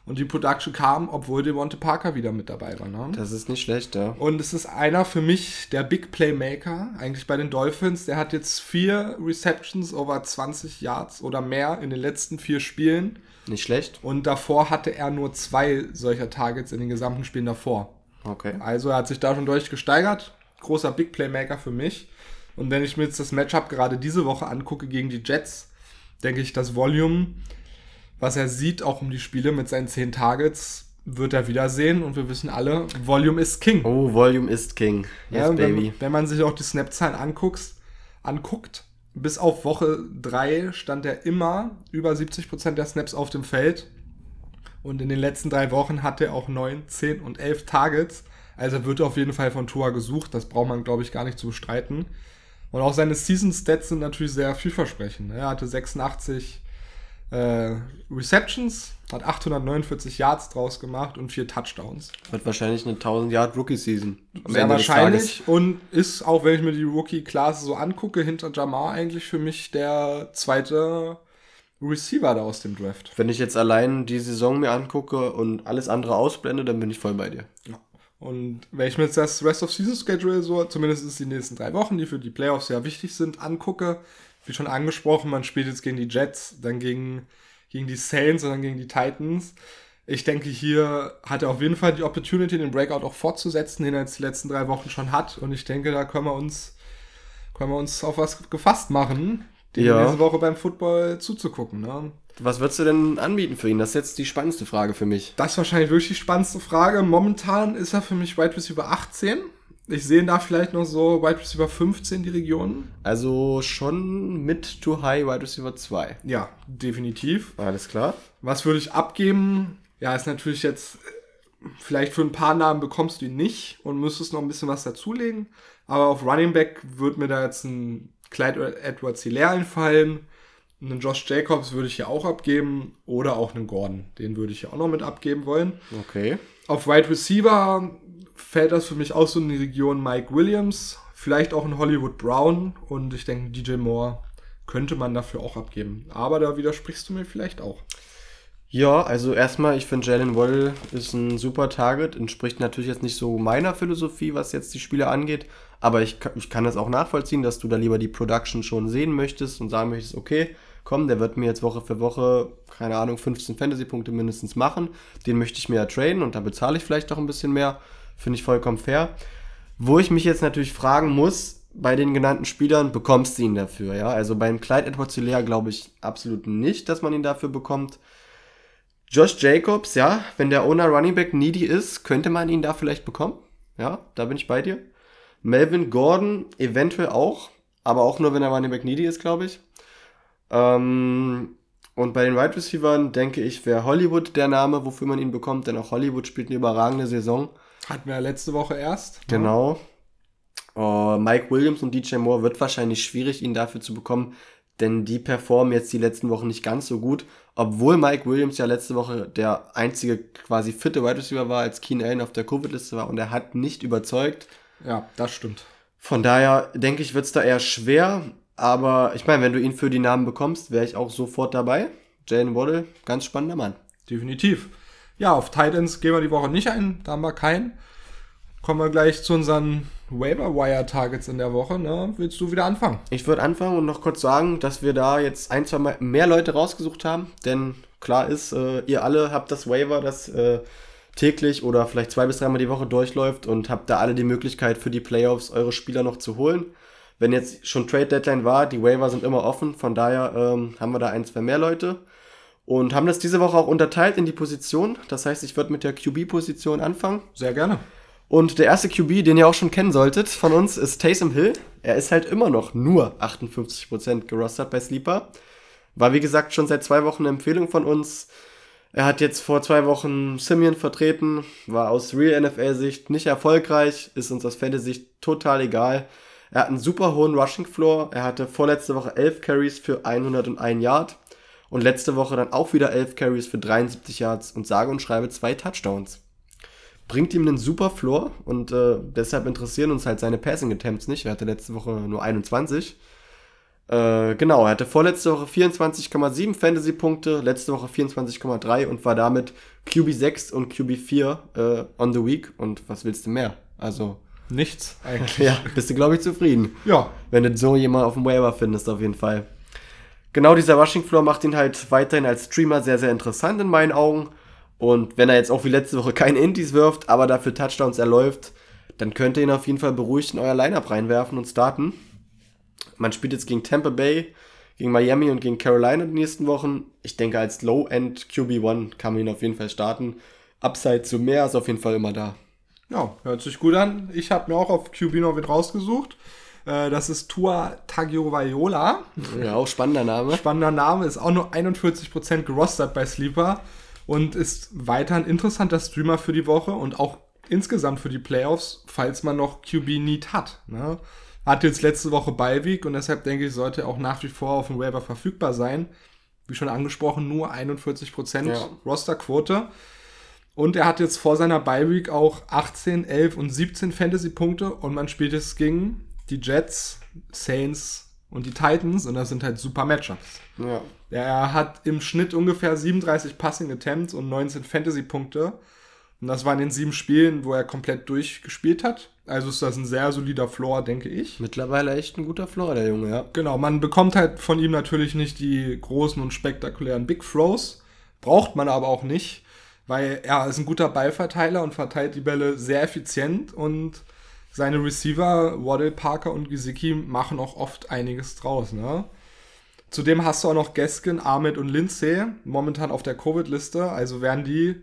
Und die Production kam, obwohl Devonte Parker wieder mit dabei war. Ne? Das ist nicht schlecht, ja. Und es ist einer für mich der Big Playmaker, eigentlich bei den Dolphins. Der hat jetzt vier Receptions over 20 Yards oder mehr in den letzten vier Spielen. Nicht schlecht. Und davor hatte er nur zwei solcher Targets in den gesamten Spielen davor. Okay. Also er hat sich da schon deutlich gesteigert. Großer Big Playmaker für mich. Und wenn ich mir jetzt das Matchup gerade diese Woche angucke gegen die Jets, denke ich, das Volume was er sieht, auch um die Spiele mit seinen 10 Targets, wird er wiedersehen. Und wir wissen alle, Volume ist King. Oh, Volume ist King. Yes, ja, baby. Wenn, wenn, man sich auch die Snap-Zahlen anguckt, anguckt, bis auf Woche 3 stand er immer über 70% der Snaps auf dem Feld. Und in den letzten drei Wochen hat er auch 9, 10 und 11 Targets. Also wird auf jeden Fall von Tua gesucht. Das braucht man, glaube ich, gar nicht zu bestreiten. Und auch seine Season-Stats sind natürlich sehr vielversprechend. Er hatte 86 äh, Receptions, hat 849 Yards draus gemacht und vier Touchdowns. Wird wahrscheinlich eine 1000 Yard Rookie Season. Sehr wahrscheinlich und ist auch, wenn ich mir die Rookie Class so angucke, hinter Jamar eigentlich für mich der zweite Receiver da aus dem Draft. Wenn ich jetzt allein die Saison mir angucke und alles andere ausblende, dann bin ich voll bei dir. Ja. Und wenn ich mir jetzt das Rest of Season Schedule so, zumindest die nächsten drei Wochen, die für die Playoffs sehr wichtig sind, angucke, wie schon angesprochen, man spielt jetzt gegen die Jets, dann gegen, gegen die Saints und dann gegen die Titans. Ich denke, hier hat er auf jeden Fall die Opportunity, den Breakout auch fortzusetzen, den er jetzt die letzten drei Wochen schon hat. Und ich denke, da können wir uns, können wir uns auf was gefasst machen, die ja. nächste Woche beim Football zuzugucken. Ne? Was würdest du denn anbieten für ihn? Das ist jetzt die spannendste Frage für mich. Das ist wahrscheinlich wirklich die spannendste Frage. Momentan ist er für mich Wide Receiver 18. Ich sehe da vielleicht noch so Wide Receiver 15 die Region. Also schon mit to high Wide Receiver 2. Ja, definitiv. Alles klar. Was würde ich abgeben? Ja, ist natürlich jetzt, vielleicht für ein paar Namen bekommst du ihn nicht und müsstest noch ein bisschen was dazulegen. Aber auf Running Back würde mir da jetzt ein Clyde Edwards Hilaire einfallen. Einen Josh Jacobs würde ich hier auch abgeben. Oder auch einen Gordon. Den würde ich hier auch noch mit abgeben wollen. Okay. Auf Wide Receiver fällt das für mich auch so in die Region Mike Williams, vielleicht auch in Hollywood Brown und ich denke, DJ Moore könnte man dafür auch abgeben. Aber da widersprichst du mir vielleicht auch. Ja, also erstmal, ich finde Jalen Waddle ist ein super Target, entspricht natürlich jetzt nicht so meiner Philosophie, was jetzt die Spiele angeht, aber ich, ich kann das auch nachvollziehen, dass du da lieber die Production schon sehen möchtest und sagen möchtest, okay, komm, der wird mir jetzt Woche für Woche, keine Ahnung, 15 Fantasy-Punkte mindestens machen, den möchte ich mir ja traden und da bezahle ich vielleicht auch ein bisschen mehr Finde ich vollkommen fair. Wo ich mich jetzt natürlich fragen muss, bei den genannten Spielern bekommst du ihn dafür, ja? Also beim Clyde Edwards glaube ich absolut nicht, dass man ihn dafür bekommt. Josh Jacobs, ja, wenn der Owner Running Back needy ist, könnte man ihn da vielleicht bekommen. Ja, da bin ich bei dir. Melvin Gordon eventuell auch, aber auch nur, wenn er Running Back needy ist, glaube ich. Ähm, und bei den Wide Receivers denke ich, wäre Hollywood der Name, wofür man ihn bekommt, denn auch Hollywood spielt eine überragende Saison. Hatten wir ja letzte Woche erst. Ne? Genau. Uh, Mike Williams und DJ Moore wird wahrscheinlich schwierig, ihn dafür zu bekommen, denn die performen jetzt die letzten Wochen nicht ganz so gut. Obwohl Mike Williams ja letzte Woche der einzige quasi fitte Wide Receiver war, als Keen Allen auf der Covid-Liste war und er hat nicht überzeugt. Ja, das stimmt. Von daher denke ich, wird es da eher schwer. Aber ich meine, wenn du ihn für die Namen bekommst, wäre ich auch sofort dabei. Jalen Waddle, ganz spannender Mann. Definitiv. Ja, auf Titans gehen wir die Woche nicht ein, da haben wir keinen. Kommen wir gleich zu unseren Waiver Wire Targets in der Woche. Ne? Willst du wieder anfangen? Ich würde anfangen und noch kurz sagen, dass wir da jetzt ein, zwei Mal mehr Leute rausgesucht haben. Denn klar ist, äh, ihr alle habt das Waiver, das äh, täglich oder vielleicht zwei bis dreimal die Woche durchläuft und habt da alle die Möglichkeit für die Playoffs eure Spieler noch zu holen. Wenn jetzt schon Trade Deadline war, die Waiver sind immer offen, von daher ähm, haben wir da ein, zwei mehr Leute. Und haben das diese Woche auch unterteilt in die Position. Das heißt, ich würde mit der QB-Position anfangen. Sehr gerne. Und der erste QB, den ihr auch schon kennen solltet von uns, ist Taysom Hill. Er ist halt immer noch nur 58% gerostert bei Sleeper. War wie gesagt schon seit zwei Wochen eine Empfehlung von uns. Er hat jetzt vor zwei Wochen Simeon vertreten, war aus Real NFL-Sicht nicht erfolgreich, ist uns aus Fantasy-Sicht total egal. Er hat einen super hohen Rushing Floor. Er hatte vorletzte Woche 11 Carries für 101 Yard Und letzte Woche dann auch wieder 11 Carries für 73 Yards und sage und schreibe zwei Touchdowns. Bringt ihm einen super Floor und äh, deshalb interessieren uns halt seine Passing Attempts nicht. Er hatte letzte Woche nur 21. Äh, genau, er hatte vorletzte Woche 24,7 Fantasy-Punkte, letzte Woche 24,3 und war damit QB6 und QB4 äh, on the week. Und was willst du mehr? Also. Nichts eigentlich. *laughs* ja, bist du, glaube ich, zufrieden. Ja. Wenn du so jemanden auf dem Waiver findest, auf jeden Fall. Genau dieser Rushing Floor macht ihn halt weiterhin als Streamer sehr, sehr interessant in meinen Augen. Und wenn er jetzt auch wie letzte Woche keine Indies wirft, aber dafür Touchdowns erläuft, dann könnt ihr ihn auf jeden Fall beruhigt in euer Lineup reinwerfen und starten. Man spielt jetzt gegen Tampa Bay, gegen Miami und gegen Carolina in den nächsten Wochen. Ich denke, als Low-End QB1 kann man ihn auf jeden Fall starten. Upside zu mehr ist auf jeden Fall immer da. Ja, hört sich gut an. Ich habe mir auch auf QB noch mit rausgesucht. Äh, das ist Tua Tagovailoa. Ja, auch spannender Name. Spannender Name, ist auch nur 41% gerostet bei Sleeper und ist weiter ein interessanter Streamer für die Woche und auch insgesamt für die Playoffs, falls man noch QB-Need hat. Ne? Hat jetzt letzte Woche Beiweek und deshalb denke ich, sollte auch nach wie vor auf dem Waiver verfügbar sein. Wie schon angesprochen, nur 41% ja. Rosterquote. Und er hat jetzt vor seiner Beiweek auch 18, 11 und 17 Fantasy-Punkte und man spielt es gegen die Jets, Saints und die Titans und das sind halt super Matchups. Ja. Er hat im Schnitt ungefähr 37 Passing Attempts und 19 Fantasy-Punkte. Und das war in den sieben Spielen, wo er komplett durchgespielt hat. Also ist das ein sehr solider Floor, denke ich. Mittlerweile echt ein guter Floor, der Junge, ja. Genau, man bekommt halt von ihm natürlich nicht die großen und spektakulären Big Throws. Braucht man aber auch nicht, weil er ist ein guter Ballverteiler und verteilt die Bälle sehr effizient und seine Receiver, Waddle, Parker und Gesicki, machen auch oft einiges draus, ne? Zudem hast du auch noch Gaskin, Ahmed und Lindsay momentan auf der Covid-Liste. Also werden die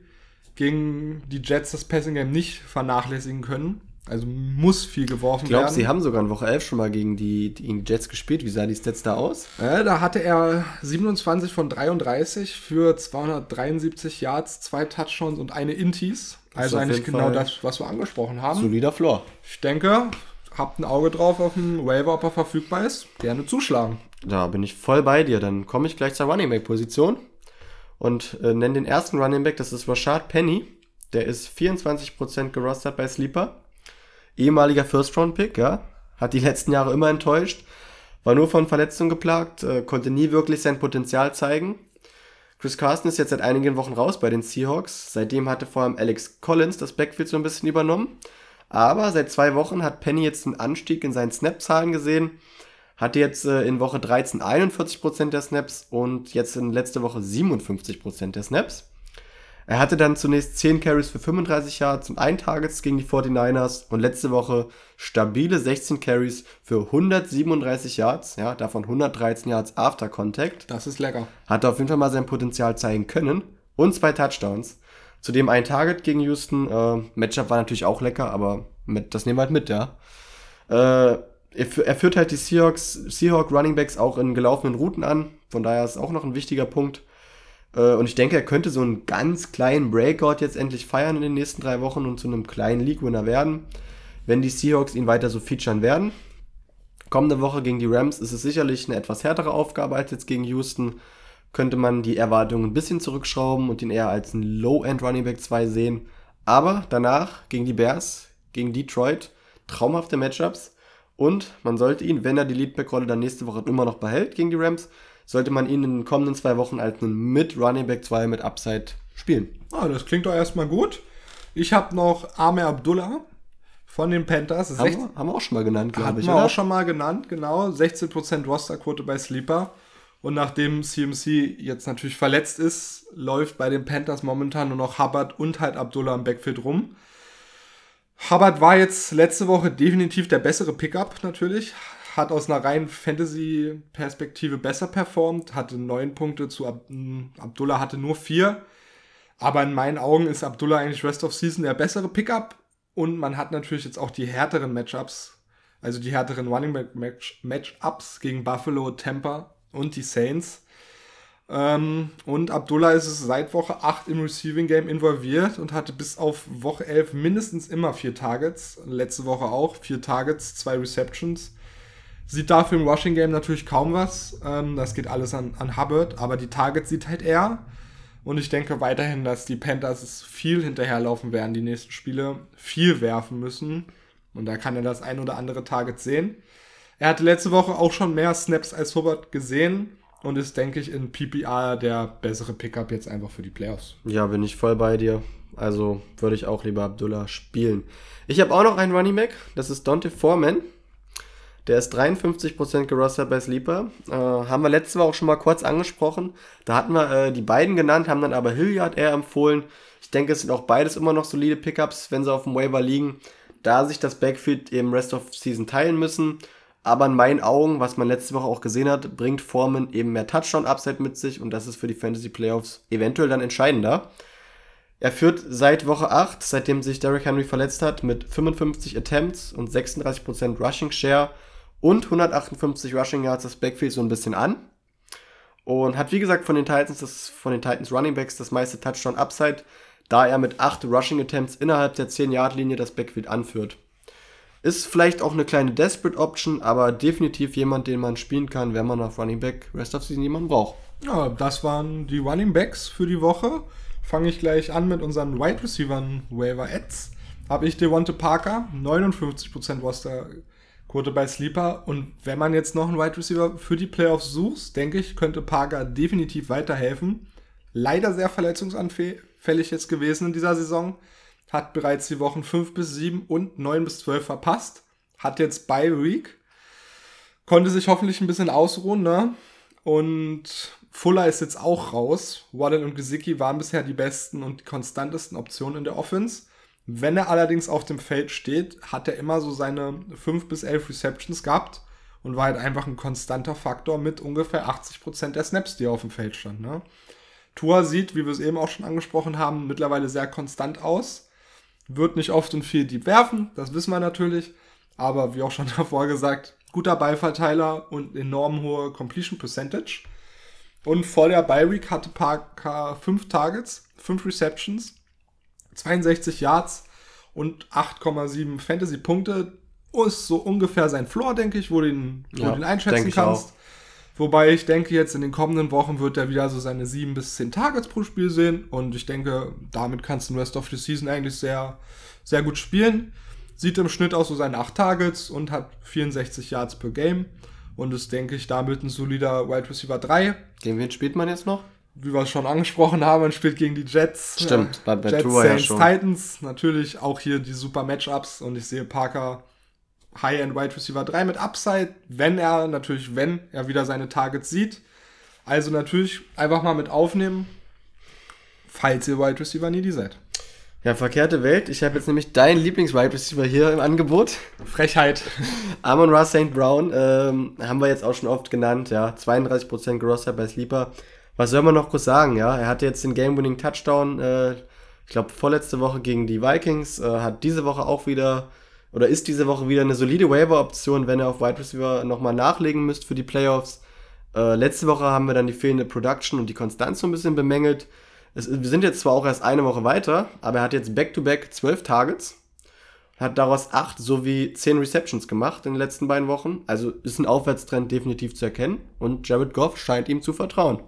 gegen die Jets das Passing Game nicht vernachlässigen können. Also muss viel geworfen ich glaub, werden. Ich glaube, sie haben sogar in Woche 11 schon mal gegen die, die Jets gespielt. Wie sah die Stats da aus? Äh, da hatte er 27 von 33 für 273 Yards, zwei Touchdowns und eine Intis. Also eigentlich genau Fall das, was wir angesprochen haben. Solider Floor. Ich denke, habt ein Auge drauf auf dem Waiver, ob er verfügbar ist. Gerne zuschlagen. Da bin ich voll bei dir. Dann komme ich gleich zur Running Back Position und äh, nenne den ersten Running Back. Das ist Rashad Penny. Der ist 24% gerostet bei Sleeper. Ehemaliger First-Round-Pick, ja. Hat die letzten Jahre immer enttäuscht. War nur von Verletzungen geplagt, äh, konnte nie wirklich sein Potenzial zeigen. Chris Carson ist jetzt seit einigen Wochen raus bei den Seahawks. Seitdem hatte vor allem Alex Collins das Backfield so ein bisschen übernommen. Aber seit zwei Wochen hat Penny jetzt einen Anstieg in seinen Snap-Zahlen gesehen. Hatte jetzt äh, in Woche 13 41% der Snaps und jetzt in letzter Woche 57% der Snaps. Er hatte dann zunächst 10 Carries für 35 Yards und 1 Targets gegen die 49ers und letzte Woche stabile 16 Carries für 137 Yards, ja, davon 113 Yards after Contact. Das ist lecker. Hat auf jeden Fall mal sein Potenzial zeigen können und zwei Touchdowns. Zudem ein Target gegen Houston. Äh, Matchup war natürlich auch lecker, aber mit, das nehmen wir halt mit, ja. Äh, er, er, führt halt die Seahawks, Seahawk Running Backs auch in gelaufenen Routen an. Von daher ist auch noch ein wichtiger Punkt. Äh, und ich denke, er könnte so einen ganz kleinen Breakout jetzt endlich feiern in den nächsten drei Wochen und zu einem kleinen League-Winner werden, wenn die Seahawks ihn weiter so featuren werden. Kommende Woche gegen die Rams ist es sicherlich eine etwas härtere Aufgabe als jetzt gegen Houston. Könnte man die Erwartungen ein bisschen zurückschrauben und ihn eher als ein Low-End Running Back 2 sehen. Aber danach gegen die Bears, gegen Detroit, traumhafte Matchups. Und man sollte ihn, wenn er die Leadback-Rolle dann nächste Woche immer noch behält gegen die Rams, sollte man ihn in den kommenden zwei Wochen als einen mit Running Back 2 mit Upside spielen. Ah, das klingt doch erstmal gut. Ich habe noch Amir Abdullah von den Panthers. Haben, wir, haben wir auch schon mal genannt, glaube ich. Haben wir auch schon mal genannt, genau. 16% Rosterquote bei Sleeper. Und nachdem CMC jetzt natürlich verletzt ist, läuft bei den Panthers momentan nur noch Hubbard und halt Abdullah im Backfield rum. Hubbard war jetzt letzte Woche definitiv der bessere Pickup natürlich hat aus einer reinen Fantasy-Perspektive besser performt, hatte neun Punkte zu Ab Abdullah hatte nur vier. Aber in meinen Augen ist Abdullah eigentlich Rest of Season der bessere Pickup. Und man hat natürlich jetzt auch die härteren Matchups, also die härteren Running Back Match Matchups gegen Buffalo, Tampa und die Saints. Ähm, und Abdullah ist es seit Woche 8 im Receiving Game involviert und hatte bis auf Woche 11 mindestens immer vier Targets. Letzte Woche auch vier Targets, zwei Receptions. Sieht dafür im Rushing Game natürlich kaum was. Ähm, das geht alles an, an Hubbard, aber die Targets sieht halt er. Und ich denke weiterhin, dass die Panthers viel hinterherlaufen werden, die nächsten Spiele, viel werfen müssen. Und da kann er das ein oder andere Target sehen. Er hatte letzte Woche auch schon mehr Snaps als Hubbard gesehen und ist, denke ich, in PPR der bessere Pickup jetzt einfach für die Playoffs. Ja, bin ich voll bei dir. Also würde ich auch lieber Abdullah spielen. Ich habe auch noch einen Running Back, das ist Dante Foreman. Der ist 53% gerostert bei Sleeper. Äh, haben wir letzte Woche auch schon mal kurz angesprochen. Da hatten wir äh, die beiden genannt, haben dann aber Hilliard eher empfohlen. Ich denke, es sind auch beides immer noch solide Pickups, wenn sie auf dem Waiver liegen. Da sich das Backfield im Rest of Season teilen müssen. Aber in meinen Augen, was man letzte Woche auch gesehen hat, bringt Foreman eben mehr Touchdown-Upside mit sich und das ist für die Fantasy Playoffs eventuell dann entscheidender. Er führt seit Woche 8, seitdem sich Derrick Henry verletzt hat, mit 55 Attempts und 36% Rushing Share und 158 Rushing Yards das Backfield so ein bisschen an. Und hat wie gesagt von den Titans, das, von den Titans Running Backs das meiste Touchdown Upside, da er mit 8 Rushing Attempts innerhalb der 10-Yard-Linie das Backfield anführt. Ist vielleicht auch eine kleine Desperate Option, aber definitiv jemand, den man spielen kann, wenn man auf Running Back Rest of Season jemanden braucht. Ja, das waren die Running Backs für die Woche. Fange ich gleich an mit unseren Wide Receivers Waiver Ads. Habe ich Devonte Parker, 59% Roster Quote bei Sleeper. Und wenn man jetzt noch einen Wide Receiver für die Playoffs sucht, denke ich, könnte Parker definitiv weiterhelfen. Leider sehr verletzungsanfällig jetzt gewesen in dieser Saison. Hat bereits die Wochen 5 bis 7 und 9 bis 12 verpasst. Hat jetzt bei Week. Konnte sich hoffentlich ein bisschen ausruhen, ne? Und Fuller ist jetzt auch raus. Waddle und Gesicki waren bisher die besten und konstantesten Optionen in der Offense. Wenn er allerdings auf dem Feld steht, hat er immer so seine 5 bis 11 Receptions gehabt und war halt einfach ein konstanter Faktor mit ungefähr 80% der Snaps, die auf dem Feld standen. Ne? Tua sieht, wie wir es eben auch schon angesprochen haben, mittlerweile sehr konstant aus. Wird nicht oft und viel Deep werfen, das wissen wir natürlich. Aber wie auch schon *laughs* davor gesagt, guter Ballverteiler und enorm hohe Completion Percentage. Und vor der Bye Week hatte Parker 5 Targets, 5 Receptions 62 Yards und 8,7 Fantasy-Punkte. Ist so ungefähr sein Floor, denke ich, wo du ihn, wo ja, du ihn einschätzen kannst. Wobei ich denke, jetzt in den kommenden Wochen wird er wieder so seine 7 bis 10 Targets pro Spiel sehen. Und ich denke, damit kannst du den Rest of the Season eigentlich sehr, sehr gut spielen. Sieht im Schnitt aus so seine 8 Targets und hat 64 Yards per Game. Und ist, denke ich, damit ein solider Wide Receiver 3. Gegen wen spielt man jetzt noch? Wie wir es schon angesprochen haben, man spielt gegen die Jets. Stimmt, bei, bei Jets, Tour Saints, ja Titans. Natürlich auch hier die super Matchups und ich sehe Parker High-End Wide Receiver 3 mit Upside, wenn er, natürlich, wenn er wieder seine Targets sieht. Also natürlich einfach mal mit aufnehmen, falls ihr Wide Receiver nie die seid. Ja, verkehrte Welt. Ich habe jetzt nämlich deinen Lieblings-Wide Receiver hier im Angebot. Frechheit. Amon Ross St. Brown ähm, haben wir jetzt auch schon oft genannt. Ja, 32% Grosser bei Sleeper was soll man noch groß sagen, ja? Er hatte jetzt den Game-Winning Touchdown, äh, ich glaube, vorletzte Woche gegen die Vikings, äh, hat diese Woche auch wieder, oder ist diese Woche wieder eine solide Waiver-Option, wenn er auf Wide Receiver nochmal nachlegen müsst für die Playoffs. Äh, letzte Woche haben wir dann die fehlende Production und die Konstanz so ein bisschen bemängelt. Es, wir sind jetzt zwar auch erst eine Woche weiter, aber er hat jetzt back-to-back zwölf Targets, hat daraus acht sowie zehn Receptions gemacht in den letzten beiden Wochen. Also ist ein Aufwärtstrend definitiv zu erkennen und Jared Goff scheint ihm zu vertrauen.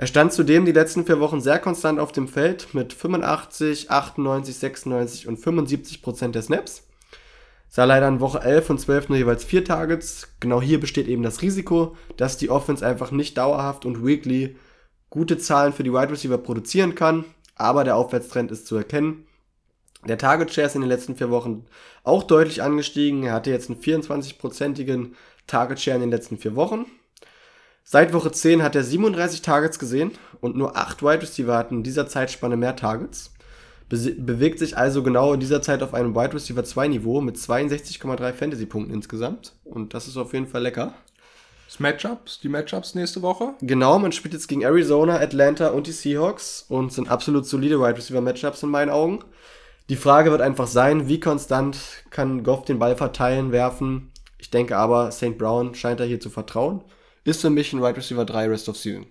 Er stand zudem die letzten vier Wochen sehr konstant auf dem Feld mit 85, 98, 96 und 75 Prozent der Snaps. Sah leider in Woche 11 und 12 nur jeweils vier Targets. Genau hier besteht eben das Risiko, dass die Offense einfach nicht dauerhaft und weekly gute Zahlen für die Wide Receiver produzieren kann. Aber der Aufwärtstrend ist zu erkennen. Der Target Share ist in den letzten vier Wochen auch deutlich angestiegen. Er hatte jetzt einen 24-prozentigen Target Share in den letzten vier Wochen. Seit Woche 10 hat er 37 Targets gesehen und nur 8 Wide Receiver hatten in dieser Zeitspanne mehr Targets. Be bewegt sich also genau in dieser Zeit auf einem Wide Receiver 2 Niveau mit 62,3 Fantasy-Punkten insgesamt. Und das ist auf jeden Fall lecker. Das Matchups, die Matchups nächste Woche? Genau, man spielt jetzt gegen Arizona, Atlanta und die Seahawks und sind absolut solide Wide Receiver Matchups in meinen Augen. Die Frage wird einfach sein, wie konstant kann Goff den Ball verteilen, werfen. Ich denke aber, St. Brown scheint da hier zu vertrauen ist für mich ein Wide Receiver 3 Rest of Season.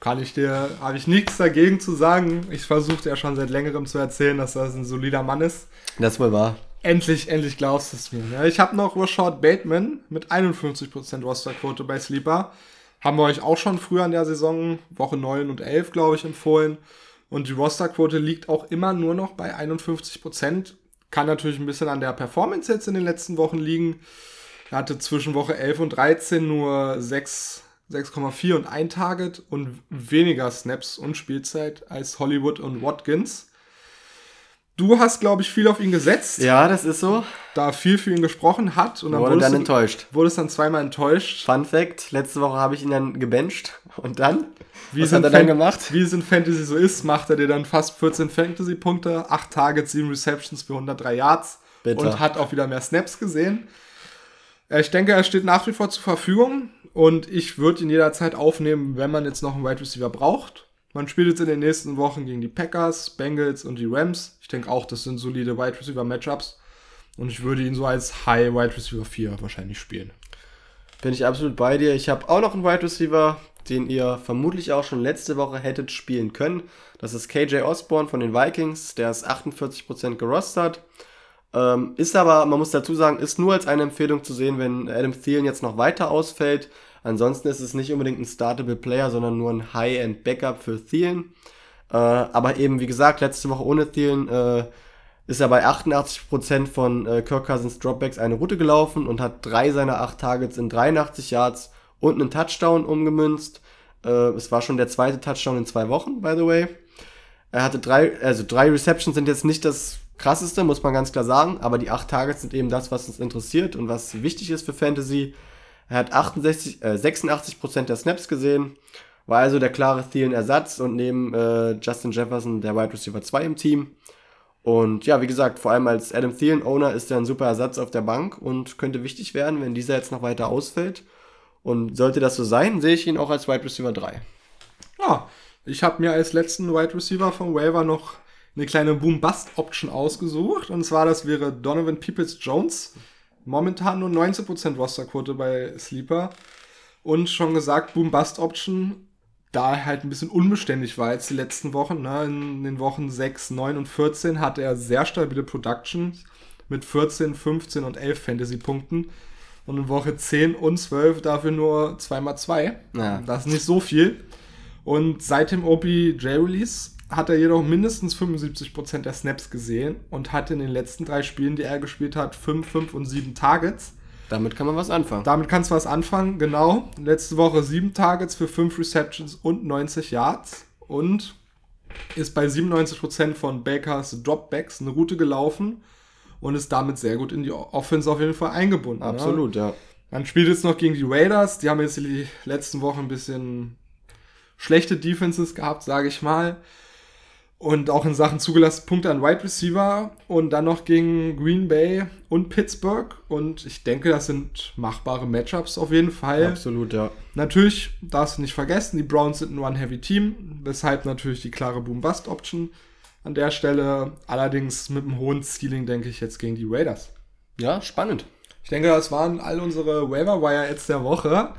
Kann ich dir, habe ich nichts dagegen zu sagen. Ich versuche ja schon seit längerem zu erzählen, dass das ein solider Mann ist. Das wohl wahr. Endlich, endlich glaubst du es mir. Ja, ich habe noch Rashad Bateman mit 51% Rosterquote bei Sleeper. Haben wir euch auch schon früher in der Saison, Woche 9 und 11, glaube ich, empfohlen. Und die Rosterquote liegt auch immer nur noch bei 51%. Kann natürlich ein bisschen an der Performance jetzt in den letzten Wochen liegen. Er hatte zwischen Woche 11 und 13 nur 6, 6,4 und 1 Target und weniger Snaps und Spielzeit als Hollywood und Watkins. Du hast, glaube ich, viel auf ihn gesetzt. Ja, das ist so. Da viel für ihn gesprochen hat. Und dann wurde dann enttäuscht. Wurdest dann zweimal enttäuscht. Fun Fact: Letzte Woche habe ich ihn dann gebencht. Und dann? Wie Was hat er dann gemacht? Wie es in Fantasy so ist, macht er dir dann fast 14 Fantasy-Punkte, 8 Targets, 7 Receptions für 103 Yards. Bitte. Und hat auch wieder mehr Snaps gesehen. Ich denke, er steht nach wie vor zur Verfügung. Und ich würde ihn jederzeit aufnehmen, wenn man jetzt noch einen Wide Receiver braucht. Man spielt jetzt in den nächsten Wochen gegen die Packers, Bengals und die Rams. Ich denke auch, das sind solide Wide Receiver Matchups. Und ich würde ihn so als High Wide Receiver 4 wahrscheinlich spielen. Bin ich absolut bei dir. Ich habe auch noch einen Wide Receiver, den ihr vermutlich auch schon letzte Woche hättet spielen können. Das ist KJ Osborne von den Vikings. Der ist 48% gerostert. Ähm, ist aber, man muss dazu sagen, ist nur als eine Empfehlung zu sehen, wenn Adam Thielen jetzt noch weiter ausfällt. Ansonsten ist es nicht unbedingt ein startable Player, sondern nur ein High-End-Backup für Thielen. Äh, aber eben, wie gesagt, letzte Woche ohne Thielen äh, ist er bei 88% von äh, Kirk Cousins Dropbacks eine Route gelaufen und hat drei seiner acht Targets in 83 Yards und einen Touchdown umgemünzt. Äh, es war schon der zweite Touchdown in zwei Wochen, by the way. Er hatte drei, also drei Receptions sind jetzt nicht das krasseste, muss man ganz klar sagen, aber die acht Targets sind eben das, was uns interessiert und was wichtig ist für Fantasy. Er hat 68, äh, 86% der Snaps gesehen, war also der klare Thielen-Ersatz und neben äh, Justin Jefferson der Wide Receiver 2 im Team. Und ja, wie gesagt, vor allem als Adam Thielen-Owner ist er ein super Ersatz auf der Bank und könnte wichtig werden, wenn dieser jetzt noch weiter ausfällt. Und sollte das so sein, sehe ich ihn auch als Wide Receiver 3. Ja, ich habe mir als letzten Wide Receiver vom Waiver noch eine kleine Boom-Bust-Option ausgesucht. Und zwar, das wäre Donovan Peoples-Jones momentan nur 19% Rosterquote bei Sleeper. Und schon gesagt, Boom-Bust-Option, da er halt ein bisschen unbeständig war jetzt die letzten Wochen. Ne? In den Wochen 6, 9 und 14 hatte er sehr stabile Productions mit 14, 15 und 11 Fantasy-Punkten. Und in Woche 10 und 12 dafür nur 2x2. Ja. Das ist nicht so viel. Und seit dem OBJ-Release hat er jedoch mindestens 75% der Snaps gesehen und hat in den letzten drei Spielen, die er gespielt hat, 5, 5 und 7 Targets. Damit kann man was anfangen. Damit kannst du was anfangen, genau. Letzte Woche 7 Targets für 5 Receptions und 90 Yards und ist bei 97% von Bakers Dropbacks eine Route gelaufen und ist damit sehr gut in die Offense auf jeden Fall eingebunden. Absolut, ja. ja. Man spielt jetzt noch gegen die Raiders, die haben jetzt die letzten Wochen ein bisschen schlechte Defenses gehabt, sage ich mal. Und auch in Sachen zugelassene Punkte an Wide Receiver und dann noch gegen Green Bay und Pittsburgh. Und ich denke, das sind machbare Matchups auf jeden Fall. Absolut, ja. Natürlich darfst du nicht vergessen, die Browns sind ein One-Heavy-Team, weshalb natürlich die klare Boom-Bust-Option an der Stelle. Allerdings mit einem hohen Ceiling, denke ich, jetzt gegen die Raiders. Ja, spannend. Ich denke, das waren all unsere Waiver-Wire-Ads der Woche.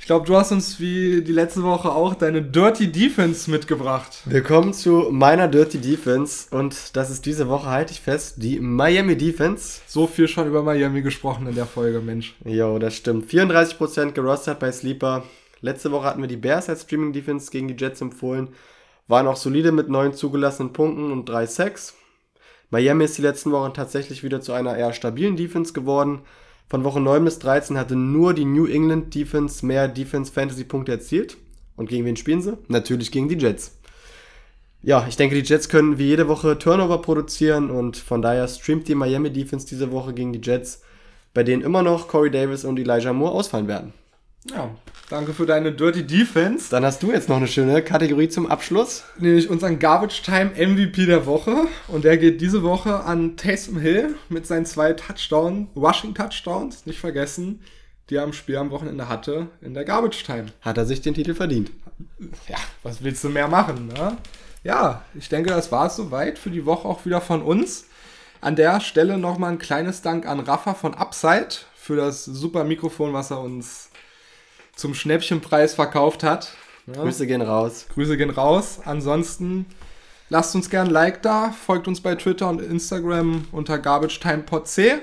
Ich glaube, du hast uns wie die letzte Woche auch deine Dirty Defense mitgebracht. Wir kommen zu meiner Dirty Defense und das ist diese Woche, halte ich fest, die Miami Defense. So viel schon über Miami gesprochen in der Folge, Mensch. Jo, das stimmt. 34% gerostet bei Sleeper. Letzte Woche hatten wir die Bears als Streaming Defense gegen die Jets empfohlen. Waren auch solide mit neun zugelassenen Punkten und drei Sacks. Miami ist die letzten Wochen tatsächlich wieder zu einer eher stabilen Defense geworden. Von Woche 9 bis 13 hatte nur die New England Defense mehr Defense Fantasy Punkte erzielt. Und gegen wen spielen sie? Natürlich gegen die Jets. Ja, ich denke, die Jets können wie jede Woche Turnover produzieren und von daher streamt die Miami Defense diese Woche gegen die Jets, bei denen immer noch Corey Davis und Elijah Moore ausfallen werden. Ja, danke für deine Dirty Defense. Dann hast du jetzt noch eine schöne Kategorie zum Abschluss. Nämlich unseren Garbage Time MVP der Woche. Und der geht diese Woche an Taysom Hill mit seinen zwei Touchdowns, Rushing Touchdowns, nicht vergessen, die er am Spiel am Wochenende hatte in der Garbage Time. Hat er sich den Titel verdient? Ja, was willst du mehr machen, ne? Ja, ich denke, das war es soweit für die Woche auch wieder von uns. An der Stelle nochmal ein kleines Dank an Rafa von Upside für das super Mikrofon, was er uns zum Schnäppchenpreis verkauft hat. Ja. Grüße gehen raus. Grüße gehen raus. Ansonsten Lasst uns gerne ein Like da, folgt uns bei Twitter und Instagram unter GarbageTimePodC.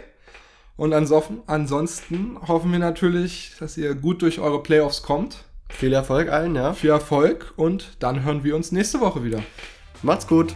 Und ansonsten hoffen wir natürlich, dass ihr gut durch eure Playoffs kommt. Viel Erfolg allen, ja. Viel Erfolg und dann hören wir uns nächste Woche wieder. Macht's gut.